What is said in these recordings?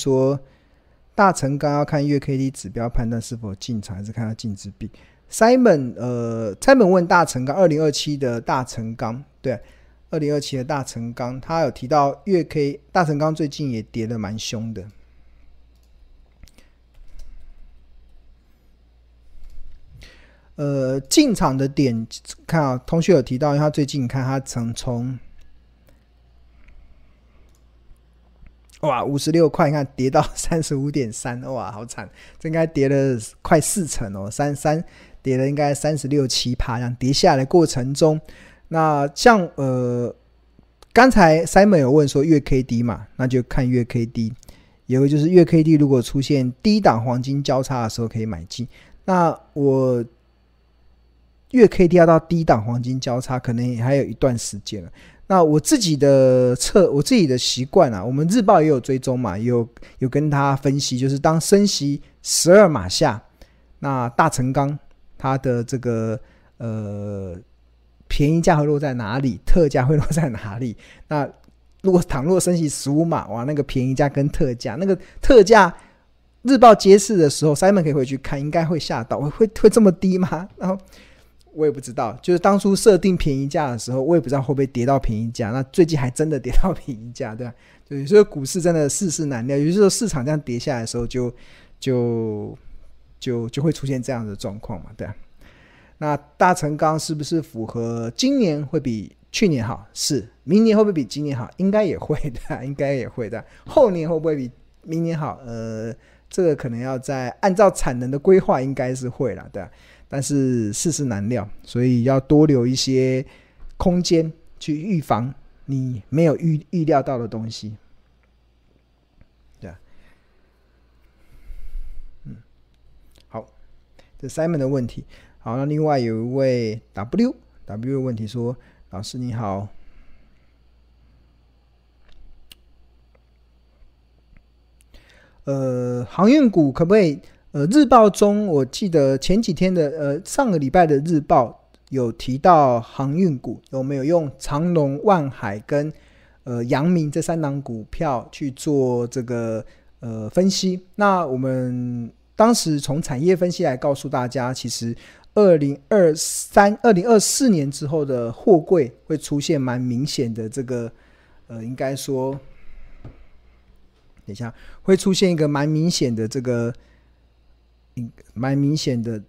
说，大成钢要看月 K D 指标判断是否进场，还是看它净值比。Simon，呃，Simon 问大成钢二零二七的大成钢，对，二零二七的大成钢，他有提到月 K 大成钢最近也跌得蛮凶的。呃，进场的点看啊，同学有提到，因为他最近看他曾从哇五十六块，你看跌到 三十五点三，哇，好惨，这应该跌了快四成哦，三三跌了应该三十六七趴，这样跌下来过程中，那像呃，刚才 Simon 有问说月 K D 嘛，那就看月 K D，有个就是月 K D 如果出现低档黄金交叉的时候可以买进，那我。月 K D 要到低档黄金交叉，可能也还有一段时间了。那我自己的测，我自己的习惯啊，我们日报也有追踪嘛，有有跟他分析，就是当升息十二码下，那大成钢它的这个呃便宜价会落在哪里，特价会落在哪里？那如果倘若升息十五码，哇，那个便宜价跟特价，那个特价日报揭示的时候，Simon 可以回去看，应该会吓到，会会这么低吗？然后。我也不知道，就是当初设定便宜价的时候，我也不知道会不会跌到便宜价。那最近还真的跌到便宜价，对吧？对，所以股市真的世事难料。有些时候市场这样跌下来的时候就，就就就会出现这样的状况嘛，对啊。那大成钢是不是符合今年会比去年好？是，明年会不会比今年好？应该也会的，应该也会的。后年会不会比明年好？呃，这个可能要在按照产能的规划，应该是会了，对啊。但是世事难料，所以要多留一些空间去预防你没有预预料到的东西。对啊，嗯，好，这 Simon 的问题。好，那另外有一位 W W 的问题说：“老师你好，呃，航运股可不可以？”呃，日报中我记得前几天的呃上个礼拜的日报有提到航运股有没有用长隆、万海跟呃阳明这三档股票去做这个呃分析？那我们当时从产业分析来告诉大家，其实二零二三、二零二四年之后的货柜会出现蛮明显的这个呃，应该说，等一下会出现一个蛮明显的这个。蛮明显的，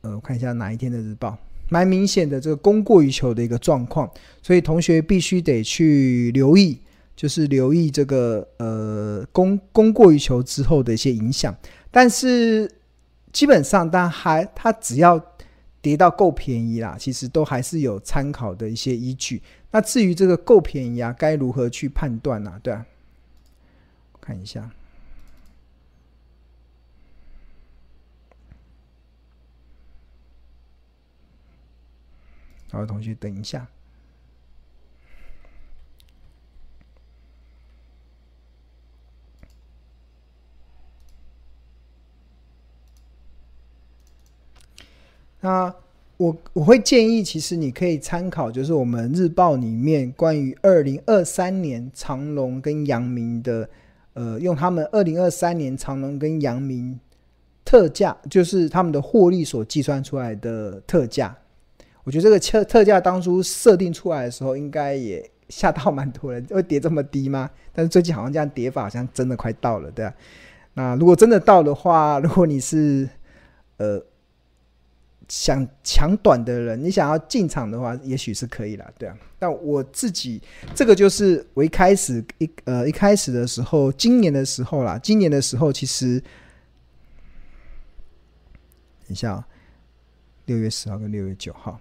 呃，我看一下哪一天的日报，蛮明显的这个供过于求的一个状况，所以同学必须得去留意，就是留意这个呃供供过于求之后的一些影响。但是基本上，但还它只要跌到够便宜啦，其实都还是有参考的一些依据。那至于这个够便宜啊，该如何去判断呢？对啊，看一下。好，同学，等一下。那我我会建议，其实你可以参考，就是我们日报里面关于二零二三年长隆跟阳明的，呃，用他们二零二三年长隆跟阳明特价，就是他们的获利所计算出来的特价。我觉得这个特特价当初设定出来的时候，应该也吓到蛮多人，会跌这么低吗？但是最近好像这样跌法，好像真的快到了，对啊。那如果真的到的话，如果你是呃想抢短的人，你想要进场的话，也许是可以了，对啊。但我自己这个就是我一开始一呃一开始的时候，今年的时候啦，今年的时候其实，等一下，六月十号跟六月九号。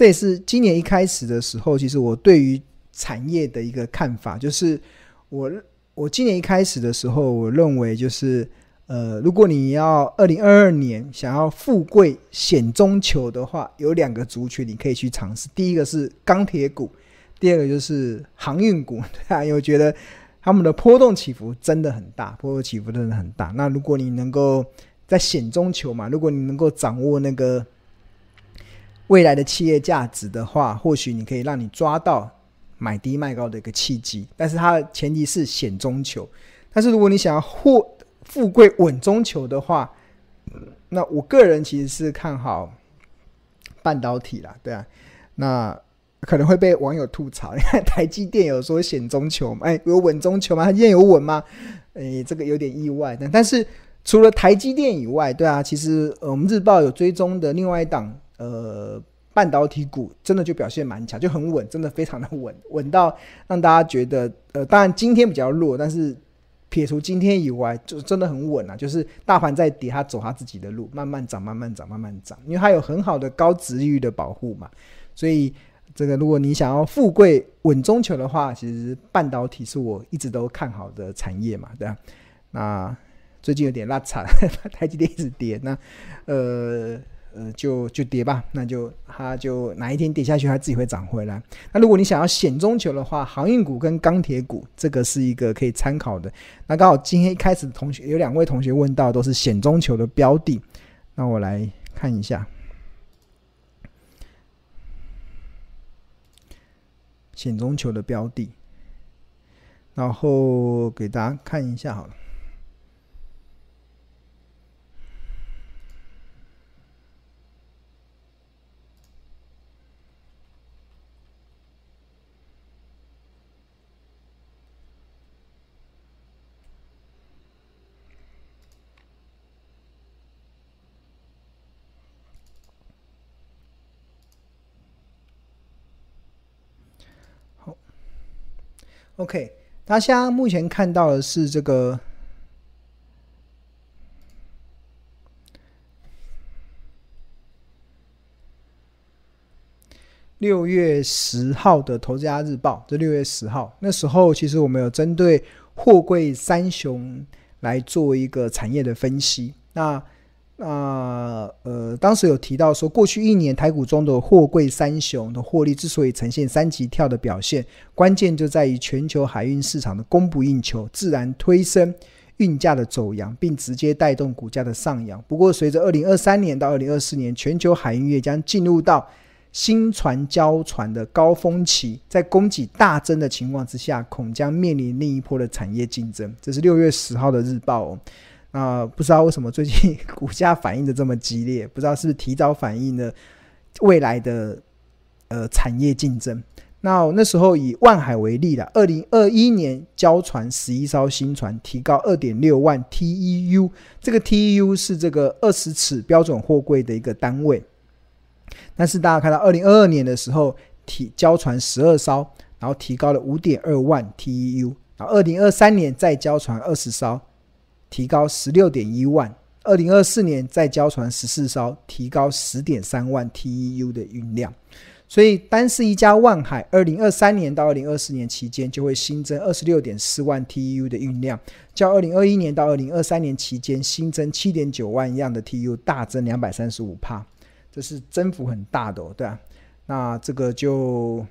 这也是今年一开始的时候，其实我对于产业的一个看法，就是我我今年一开始的时候，我认为就是呃，如果你要二零二二年想要富贵险中求的话，有两个族群你可以去尝试。第一个是钢铁股，第二个就是航运股，对啊，因为我觉得他们的波动起伏真的很大，波动起伏真的很大。那如果你能够在险中求嘛，如果你能够掌握那个。未来的企业价值的话，或许你可以让你抓到买低卖高的一个契机，但是它的前提是险中求。但是如果你想要获富贵稳中求的话，那我个人其实是看好半导体啦，对啊，那可能会被网友吐槽，你 看台积电有说险中求吗？哎，有稳中求吗？它今天有稳吗？哎，这个有点意外。但但是除了台积电以外，对啊，其实呃我们日报有追踪的另外一档呃。半导体股真的就表现蛮强，就很稳，真的非常的稳，稳到让大家觉得，呃，当然今天比较弱，但是撇除今天以外，就真的很稳啊。就是大盘在跌，它走它自己的路，慢慢涨，慢慢涨，慢慢涨，因为它有很好的高值域的保护嘛。所以这个如果你想要富贵稳中求的话，其实半导体是我一直都看好的产业嘛，对啊。那最近有点拉惨，台积电一直跌，那呃。呃，就就跌吧，那就它就哪一天跌下去，它自己会涨回来。那如果你想要险中求的话，航运股跟钢铁股，这个是一个可以参考的。那刚好今天一开始同学有两位同学问到，都是险中求的标的，那我来看一下险中求的标的，然后给大家看一下好了。OK，大家目前看到的是这个六月十号的《投资家日报》。这六月十号那时候，其实我们有针对货柜三雄来做一个产业的分析。那那呃，当时有提到说，过去一年台股中的货柜三雄的获利之所以呈现三级跳的表现，关键就在于全球海运市场的供不应求，自然推升运价的走扬，并直接带动股价的上扬。不过，随着二零二三年到二零二四年，全球海运业将进入到新船交船的高峰期，在供给大增的情况之下，恐将面临另一波的产业竞争。这是六月十号的日报哦。啊、呃，不知道为什么最近 股价反应的这么激烈，不知道是不是提早反映了未来的呃产业竞争。那那时候以万海为例了，二零二一年交船十一艘新船，提高二点六万 TEU，这个 TEU 是这个二十尺标准货柜的一个单位。但是大家看到二零二二年的时候，提交船十二艘，然后提高了五点二万 TEU，然后二零二三年再交船二十艘。提高十六点一万，二零二四年再交船十四艘，提高十点三万 TEU 的运量。所以，单是一家万海，二零二三年到二零二四年期间就会新增二十六点四万 TEU 的运量，较二零二一年到二零二三年期间新增七点九万样的 TEU 大增两百三十五帕，这是增幅很大的哦，对啊，那这个就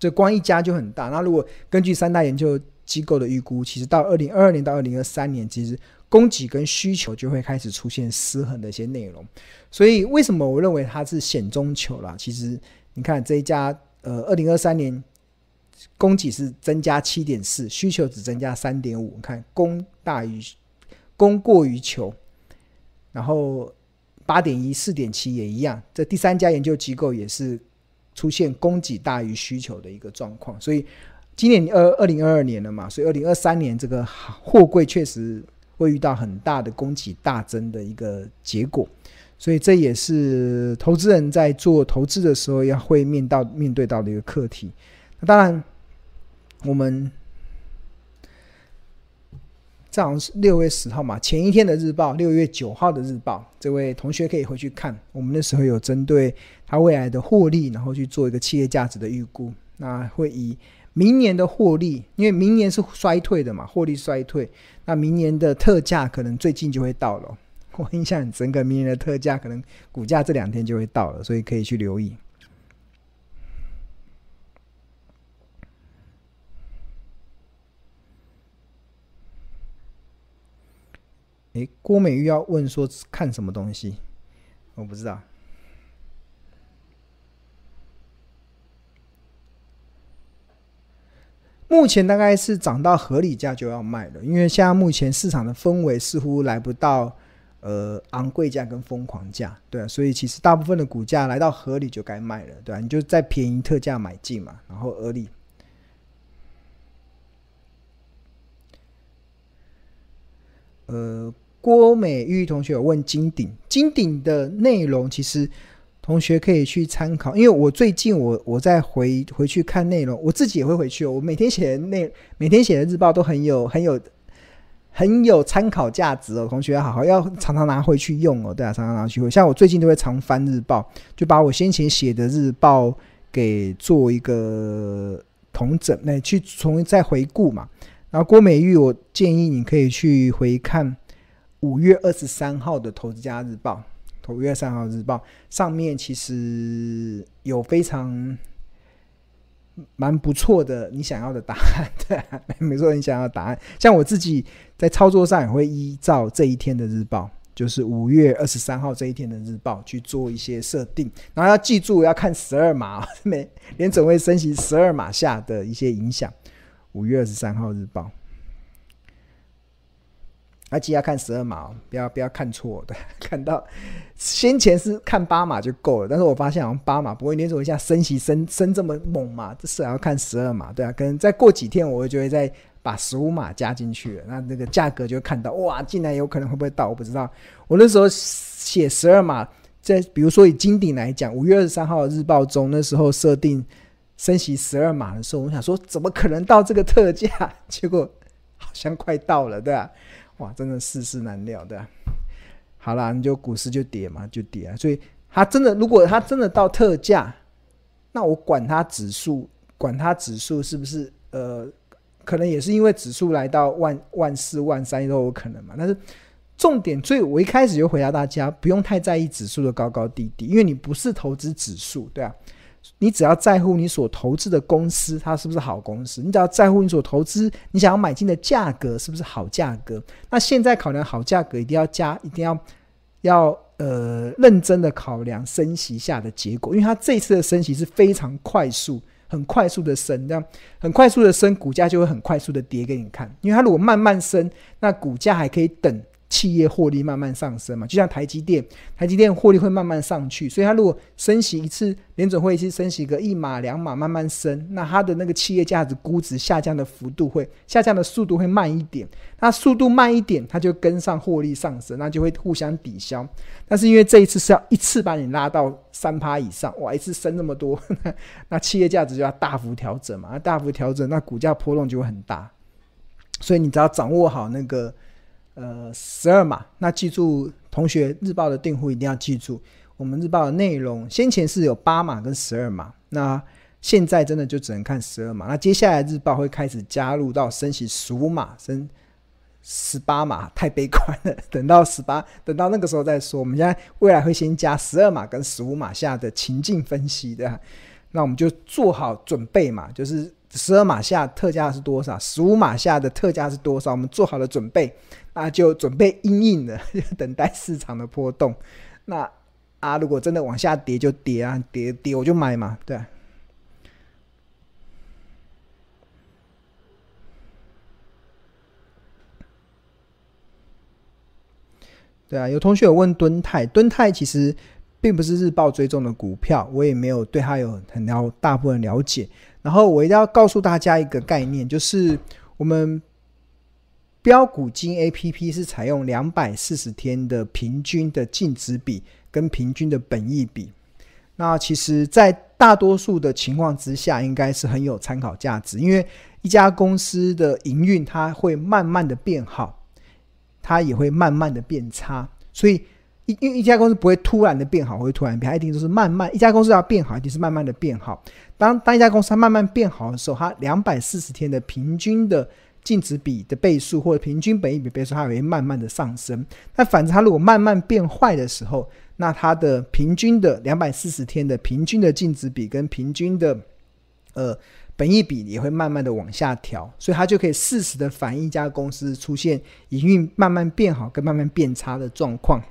这光一家就很大。那如果根据三大研究。机构的预估，其实到二零二二年到二零二三年，其实供给跟需求就会开始出现失衡的一些内容。所以，为什么我认为它是险中求啦？其实，你看这一家，呃，二零二三年供给是增加七点四，需求只增加三点五。你看供大于供过于求，然后八点一、四点七也一样。这第三家研究机构也是出现供给大于需求的一个状况，所以。今年二二零二二年了嘛，所以二零二三年这个货柜确实会遇到很大的供给大增的一个结果，所以这也是投资人在做投资的时候要会面到面对到的一个课题。那当然，我们这好是六月十号嘛，前一天的日报，六月九号的日报，这位同学可以回去看，我们那时候有针对他未来的获利，然后去做一个企业价值的预估，那会以。明年的获利，因为明年是衰退的嘛，获利衰退，那明年的特价可能最近就会到了。我印象很深刻，明年的特价可能股价这两天就会到了，所以可以去留意。诶，郭美玉要问说看什么东西？我不知道。目前大概是涨到合理价就要卖了，因为现在目前市场的氛围似乎来不到呃昂贵价跟疯狂价，对啊，所以其实大部分的股价来到合理就该卖了，对啊，你就在便宜特价买进嘛，然后合理。呃，郭美玉同学有问金鼎，金鼎的内容其实。同学可以去参考，因为我最近我我在回回去看内容，我自己也会回去哦。我每天写的内每天写的日报都很有很有很有参考价值哦。同学好好要常常拿回去用哦，对啊，常常拿去用。像我最近都会常翻日报，就把我先前写的日报给做一个统整，那去重新再回顾嘛。然后郭美玉，我建议你可以去回看五月二十三号的《投资家日报》。五月三号日报上面其实有非常蛮不错的你想要的答案，对、没错，你想要的答案。像我自己在操作上也会依照这一天的日报，就是五月二十三号这一天的日报去做一些设定，然后要记住要看十二码，每连准会升息十二码下的一些影响。五月二十三号日报。而且要看十二码，不要不要看错的。看到先前是看八码就够了，但是我发现好像八码不会连续一下升息升升这么猛嘛，这是要看十二码，对啊。可能再过几天，我就会再把十五码加进去了，那那个价格就会看到哇，进来有可能会不会到，我不知道。我那时候写十二码，在比如说以金顶来讲，五月二十三号的日报中，那时候设定升息十二码的时候，我想说怎么可能到这个特价？结果好像快到了，对啊。哇，真的世事难料，对？好啦，你就股市就跌嘛，就跌啊。所以它真的，如果它真的到特价，那我管它指数，管它指数是不是呃，可能也是因为指数来到万万四万三都有可能嘛。但是重点，所以我一开始就回答大家，不用太在意指数的高高低低，因为你不是投资指数，对啊。你只要在乎你所投资的公司，它是不是好公司？你只要在乎你所投资，你想要买进的价格是不是好价格？那现在考量好价格，一定要加，一定要要呃认真的考量升息下的结果，因为它这次的升息是非常快速，很快速的升，这样很快速的升，股价就会很快速的跌给你看。因为它如果慢慢升，那股价还可以等。企业获利慢慢上升嘛，就像台积电，台积电获利会慢慢上去，所以它如果升息一次，联准会一次升息个一码两码慢慢升，那它的那个企业价值估值下降的幅度会下降的速度会慢一点，那速度慢一点，它就跟上获利上升，那就会互相抵消。但是因为这一次是要一次把你拉到三趴以上，哇，一次升那么多，那企业价值就要大幅调整嘛，那大幅调整，那股价波动就会很大，所以你只要掌握好那个。呃，十二码，那记住，同学日报的订户一定要记住，我们日报的内容先前是有八码跟十二码，那现在真的就只能看十二码。那接下来日报会开始加入到升息十五码、升十八码，太悲观了，等到十八，等到那个时候再说。我们现在未来会先加十二码跟十五码下的情境分析的，那我们就做好准备嘛，就是十二码下特价是多少，十五码下的特价是多少，我们做好了准备。那就准备因应的，等待市场的波动。那啊，如果真的往下跌就跌啊，跌跌我就买嘛，对啊。对啊，有同学有问敦泰，敦泰其实并不是日报追踪的股票，我也没有对它有很了大部分了解。然后我一定要告诉大家一个概念，就是我们。标股金 A P P 是采用两百四十天的平均的净值比跟平均的本益比，那其实，在大多数的情况之下，应该是很有参考价值。因为一家公司的营运，它会慢慢的变好，它也会慢慢的变差。所以，一因为一家公司不会突然的变好，会突然变，它一定都是慢慢。一家公司要变好，一定是慢慢的变好。当当一家公司它慢慢变好的时候，它两百四十天的平均的。净值比的倍数或者平均本益比倍数，它也会慢慢的上升。那反之它如果慢慢变坏的时候，那它的平均的两百四十天的平均的净值比跟平均的呃本益比也会慢慢的往下调，所以它就可以适时的反映一家公司出现营运慢慢变好跟慢慢变差的状况。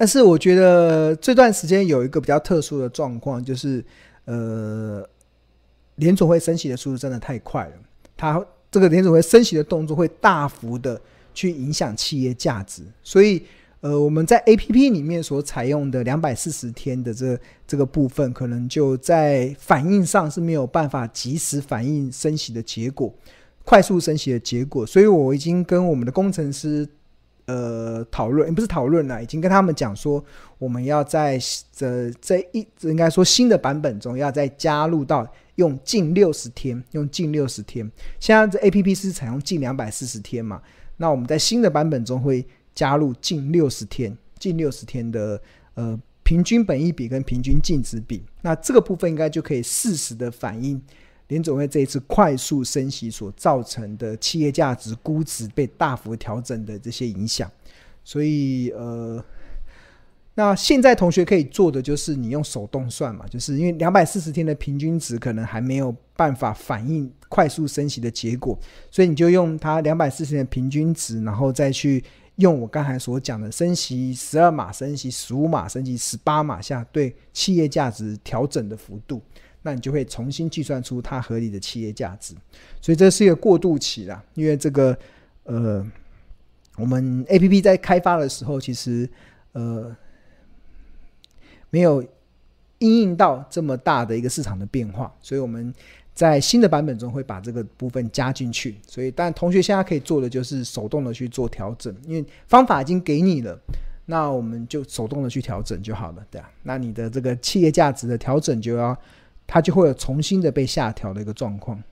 但是我觉得这段时间有一个比较特殊的状况，就是呃。联总会升息的速度真的太快了，它这个联总会升息的动作会大幅的去影响企业价值，所以。呃，我们在 APP 里面所采用的两百四十天的这这个部分，可能就在反应上是没有办法及时反映升息的结果，快速升息的结果。所以我已经跟我们的工程师呃讨论，不是讨论了，已经跟他们讲说，我们要在这这一应该说新的版本中，要再加入到用近六十天，用近六十天。现在这 APP 是采用近两百四十天嘛？那我们在新的版本中会。加入近六十天、近六十天的呃平均本益比跟平均净值比，那这个部分应该就可以适时的反映联总会这一次快速升息所造成的企业价值估值被大幅调整的这些影响。所以呃，那现在同学可以做的就是你用手动算嘛，就是因为两百四十天的平均值可能还没有办法反映快速升息的结果，所以你就用它两百四十天的平均值，然后再去。用我刚才所讲的升息十二码、升息十五码、升息十八码下对企业价值调整的幅度，那你就会重新计算出它合理的企业价值。所以这是一个过渡期啦，因为这个呃，我们 APP 在开发的时候，其实呃没有应应到这么大的一个市场的变化，所以我们。在新的版本中会把这个部分加进去，所以但同学现在可以做的就是手动的去做调整，因为方法已经给你了，那我们就手动的去调整就好了，对啊，那你的这个企业价值的调整就要，它就会有重新的被下调的一个状况。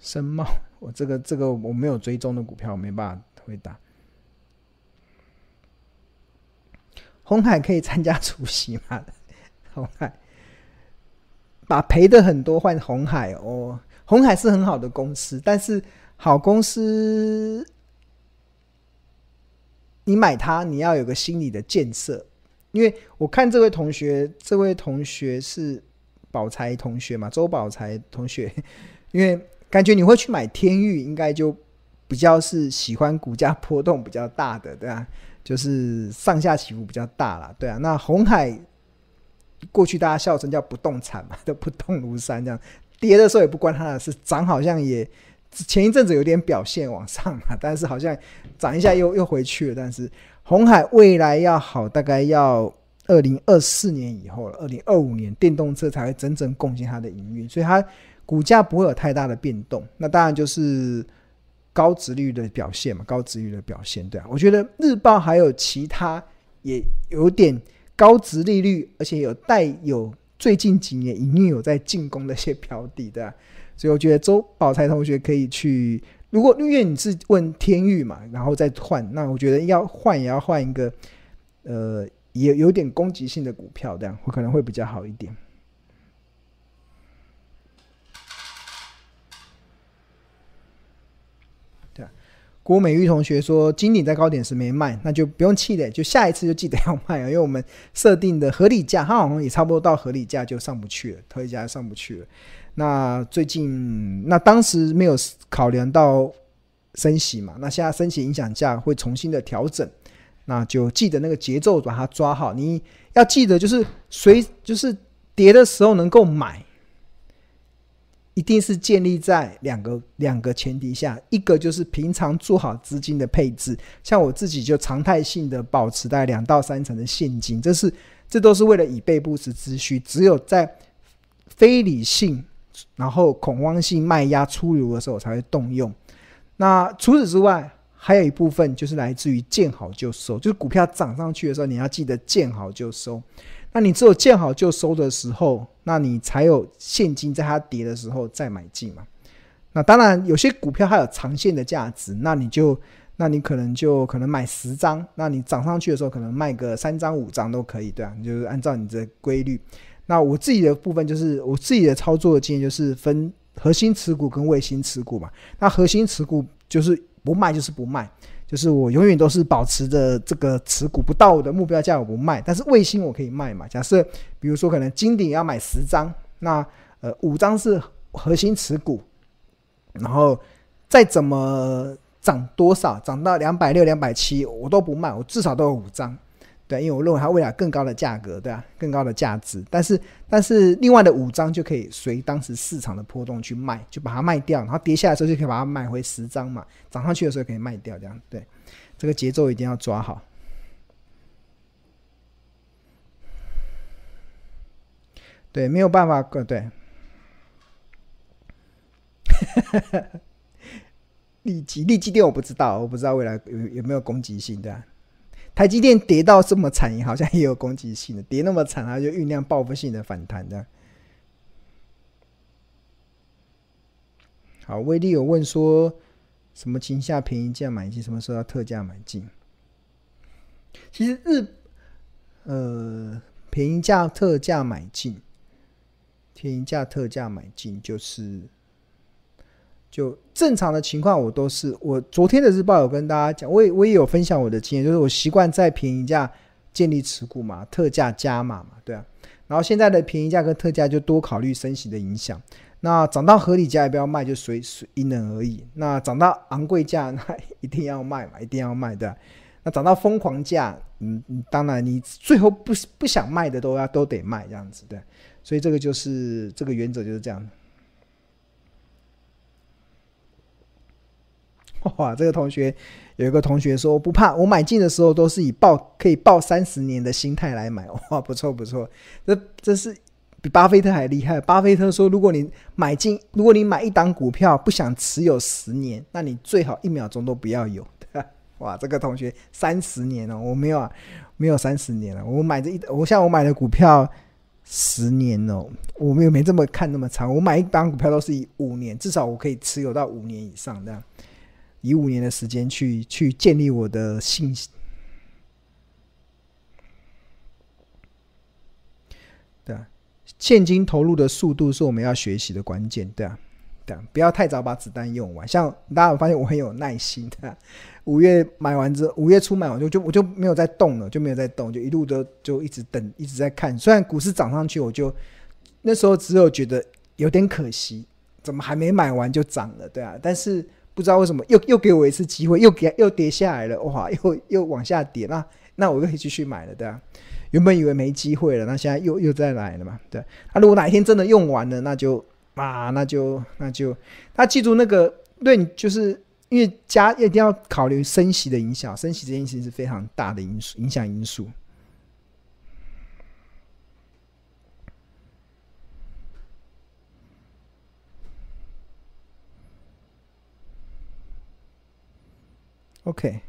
深茂。我这个这个我没有追踪的股票，我没办法回答。红海可以参加除息吗？红海把赔的很多换红海哦，红海是很好的公司，但是好公司，你买它你要有个心理的建设，因为我看这位同学，这位同学是宝财同学嘛，周宝财同学，因为。感觉你会去买天域，应该就比较是喜欢股价波动比较大的，对啊，就是上下起伏比较大啦，对啊。那红海过去大家笑称叫不动产嘛，都 不动如山这样，跌的时候也不关他的事，涨好像也前一阵子有点表现往上嘛，但是好像涨一下又又回去了。但是红海未来要好，大概要二零二四年以后了，二零二五年电动车才会真正贡献它的营运，所以它。股价不会有太大的变动，那当然就是高值率的表现嘛，高值率的表现，对啊，我觉得日报还有其他也有点高值利率，而且有带有最近几年营运有在进攻的一些标的，对啊，所以我觉得周宝财同学可以去，如果因为你是问天域嘛，然后再换，那我觉得要换也要换一个，呃，也有点攻击性的股票，这样会可能会比较好一点。对郭美玉同学说：“金鼎在高点时没卖，那就不用气馁，就下一次就记得要卖啊！因为我们设定的合理价，它好像也差不多到合理价就上不去了，合理价上不去了。那最近那当时没有考量到升息嘛？那现在升息影响价会重新的调整，那就记得那个节奏把它抓好。你要记得就是随就是跌的时候能够买。”一定是建立在两个两个前提下，一个就是平常做好资金的配置，像我自己就常态性的保持在两到三成的现金，这是这都是为了以备不时之需。只有在非理性然后恐慌性卖压出炉的时候，才会动用。那除此之外，还有一部分就是来自于见好就收，就是股票涨上去的时候，你要记得见好就收。那你只有见好就收的时候，那你才有现金在它跌的时候再买进嘛。那当然有些股票它有长线的价值，那你就，那你可能就可能买十张，那你涨上去的时候可能卖个三张五张都可以，对啊，你就是按照你的规律。那我自己的部分就是我自己的操作的经验就是分核心持股跟卫星持股嘛。那核心持股就是不卖就是不卖。就是我永远都是保持着这个持股不到我的目标价我不卖，但是卫星我可以卖嘛。假设比如说可能金鼎要买十张，那呃五张是核心持股，然后再怎么涨多少，涨到两百六、两百七，我都不卖，我至少都有五张。对，因为我认为它未来更高的价格，对啊，更高的价值。但是，但是另外的五张就可以随当时市场的波动去卖，就把它卖掉，然后跌下来的时候就可以把它买回十张嘛，涨上去的时候可以卖掉，这样对。这个节奏一定要抓好。对，没有办法，对。利基利基店我不知道，我不知道未来有有没有攻击性，对啊。台积电跌到这么惨，好像也有攻击性的，跌那么惨，它就酝酿报复性的反弹的。好，威力有问说，什么情下便宜价买进，什么时候要特价买进？其实日，呃，便宜价特价买进，便宜价特价买进就是。就正常的情况，我都是我昨天的日报有跟大家讲，我也我也有分享我的经验，就是我习惯在便宜价建立持股嘛，特价加码嘛，对啊。然后现在的便宜价跟特价就多考虑升息的影响。那涨到合理价也不要卖，就随随因人而异。那涨到昂贵价，那一定要卖嘛，一定要卖的。那涨到疯狂价，嗯，当然你最后不不想卖的都要都得卖这样子，对。所以这个就是这个原则就是这样。哇，这个同学有一个同学说不怕，我买进的时候都是以抱可以抱三十年的心态来买。哇，不错不错，这这是比巴菲特还厉害。巴菲特说，如果你买进，如果你买一档股票不想持有十年，那你最好一秒钟都不要有。哇，这个同学三十年了，我没有啊，没有三十年了。我买这一，我像我买的股票十年哦，我没有没这么看那么长。我买一档股票都是以五年，至少我可以持有到五年以上这样。以五年的时间去去建立我的信心，对啊，现金投入的速度是我们要学习的关键，对啊，对啊，不要太早把子弹用完。像大家有发现我很有耐心的，五月买完之后，五月初买完就就我就没有再动了，就没有再动，就一路都就一直等，一直在看。虽然股市涨上去，我就那时候只有觉得有点可惜，怎么还没买完就涨了，对啊，但是。不知道为什么又又给我一次机会，又给又跌下来了，哇，又又往下跌，那那我就可以继续买了，对啊。原本以为没机会了，那现在又又再来了嘛，对。那、如果哪一天真的用完了，那就啊，那就那就，他记住那个，对，就是因为加一定要考虑升息的影响，升息这件事情是非常大的因素，影响因素。OK，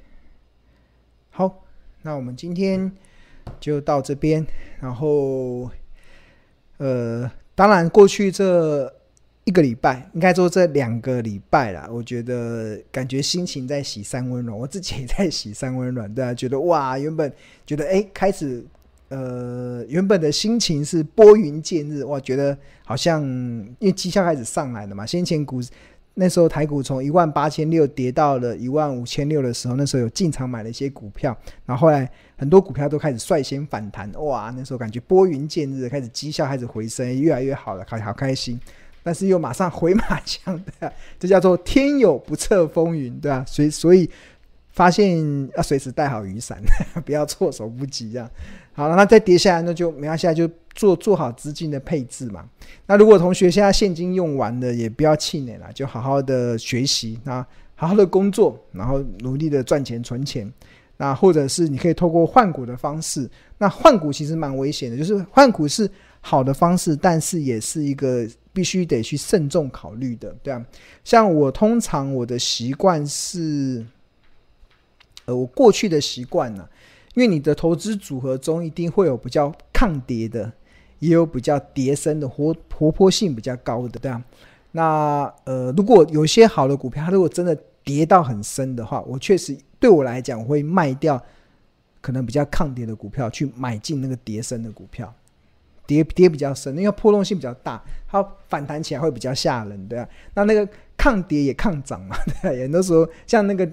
好，那我们今天就到这边。然后，呃，当然，过去这一个礼拜，应该说这两个礼拜啦，我觉得感觉心情在洗三温暖，我自己也在洗三温暖，对啊，觉得哇，原本觉得哎，开始，呃，原本的心情是拨云见日，哇，觉得好像因为绩效开始上来了嘛，先前股。那时候台股从一万八千六跌到了一万五千六的时候，那时候有进场买了一些股票，然后后来很多股票都开始率先反弹，哇！那时候感觉拨云见日，开始绩效开始回升，越来越好了，好好开心。但是又马上回马枪，对啊，这叫做天有不测风云，对啊，所以所以发现要随时带好雨伞，不要措手不及这样。好了，那再跌下来，那就没关系，就做做好资金的配置嘛。那如果同学现在现金用完了，也不要气馁了，就好好的学习，那好好的工作，然后努力的赚钱存钱。那或者是你可以透过换股的方式，那换股其实蛮危险的，就是换股是好的方式，但是也是一个必须得去慎重考虑的，对啊。像我通常我的习惯是，呃，我过去的习惯呢。因为你的投资组合中一定会有比较抗跌的，也有比较跌深的，活活泼性比较高的，对啊。那呃，如果有些好的股票，它如果真的跌到很深的话，我确实对我来讲，我会卖掉可能比较抗跌的股票，去买进那个跌深的股票，跌跌比较深，因为波动性比较大，它反弹起来会比较吓人，对啊。那那个抗跌也抗涨嘛，对啊。很多时候像那个。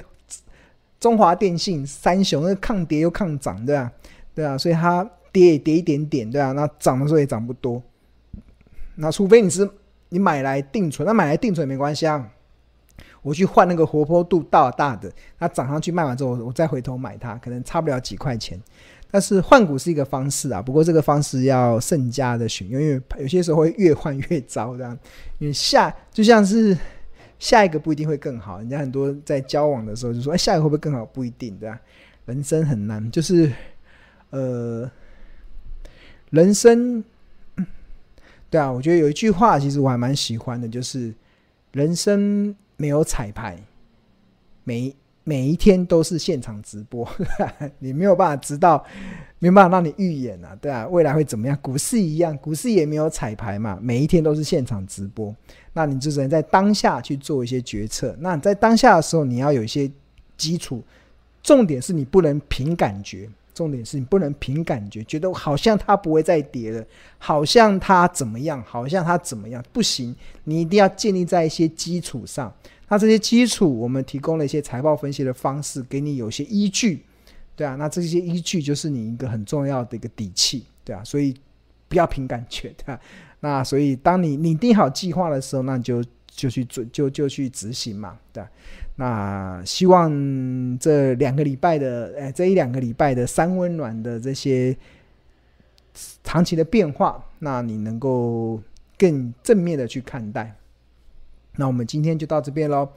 中华电信三雄，那抗跌又抗涨，对啊，对啊，所以它跌也跌一点点，对啊，那涨的时候也涨不多。那除非你是你买来定存，那买来定存也没关系啊。我去换那个活泼度大大的，它涨上去卖完之后，我再回头买它，可能差不了几块钱。但是换股是一个方式啊，不过这个方式要慎加的选，因为有些时候会越换越糟这样。因为下就像是下一个不一定会更好，人家很多在交往的时候就说，哎，下一个会不会更好？不一定，对吧？人生很难，就是呃，人生，对啊，我觉得有一句话其实我还蛮喜欢的，就是人生没有彩排，每。每一天都是现场直播，你没有办法知道，没有办法让你预演啊，对啊，未来会怎么样？股市一样，股市也没有彩排嘛，每一天都是现场直播，那你就只能在当下去做一些决策。那在当下的时候，你要有一些基础，重点是你不能凭感觉，重点是你不能凭感觉，觉得好像它不会再跌了，好像它怎么样，好像它怎么样，不行，你一定要建立在一些基础上。那这些基础，我们提供了一些财报分析的方式，给你有些依据，对啊，那这些依据就是你一个很重要的一个底气，对啊，所以不要凭感觉，对啊。那所以当你拟定好计划的时候，那你就就去做，就就去执行嘛，对啊。那希望这两个礼拜的，哎，这一两个礼拜的三温暖的这些长期的变化，那你能够更正面的去看待。那我们今天就到这边喽。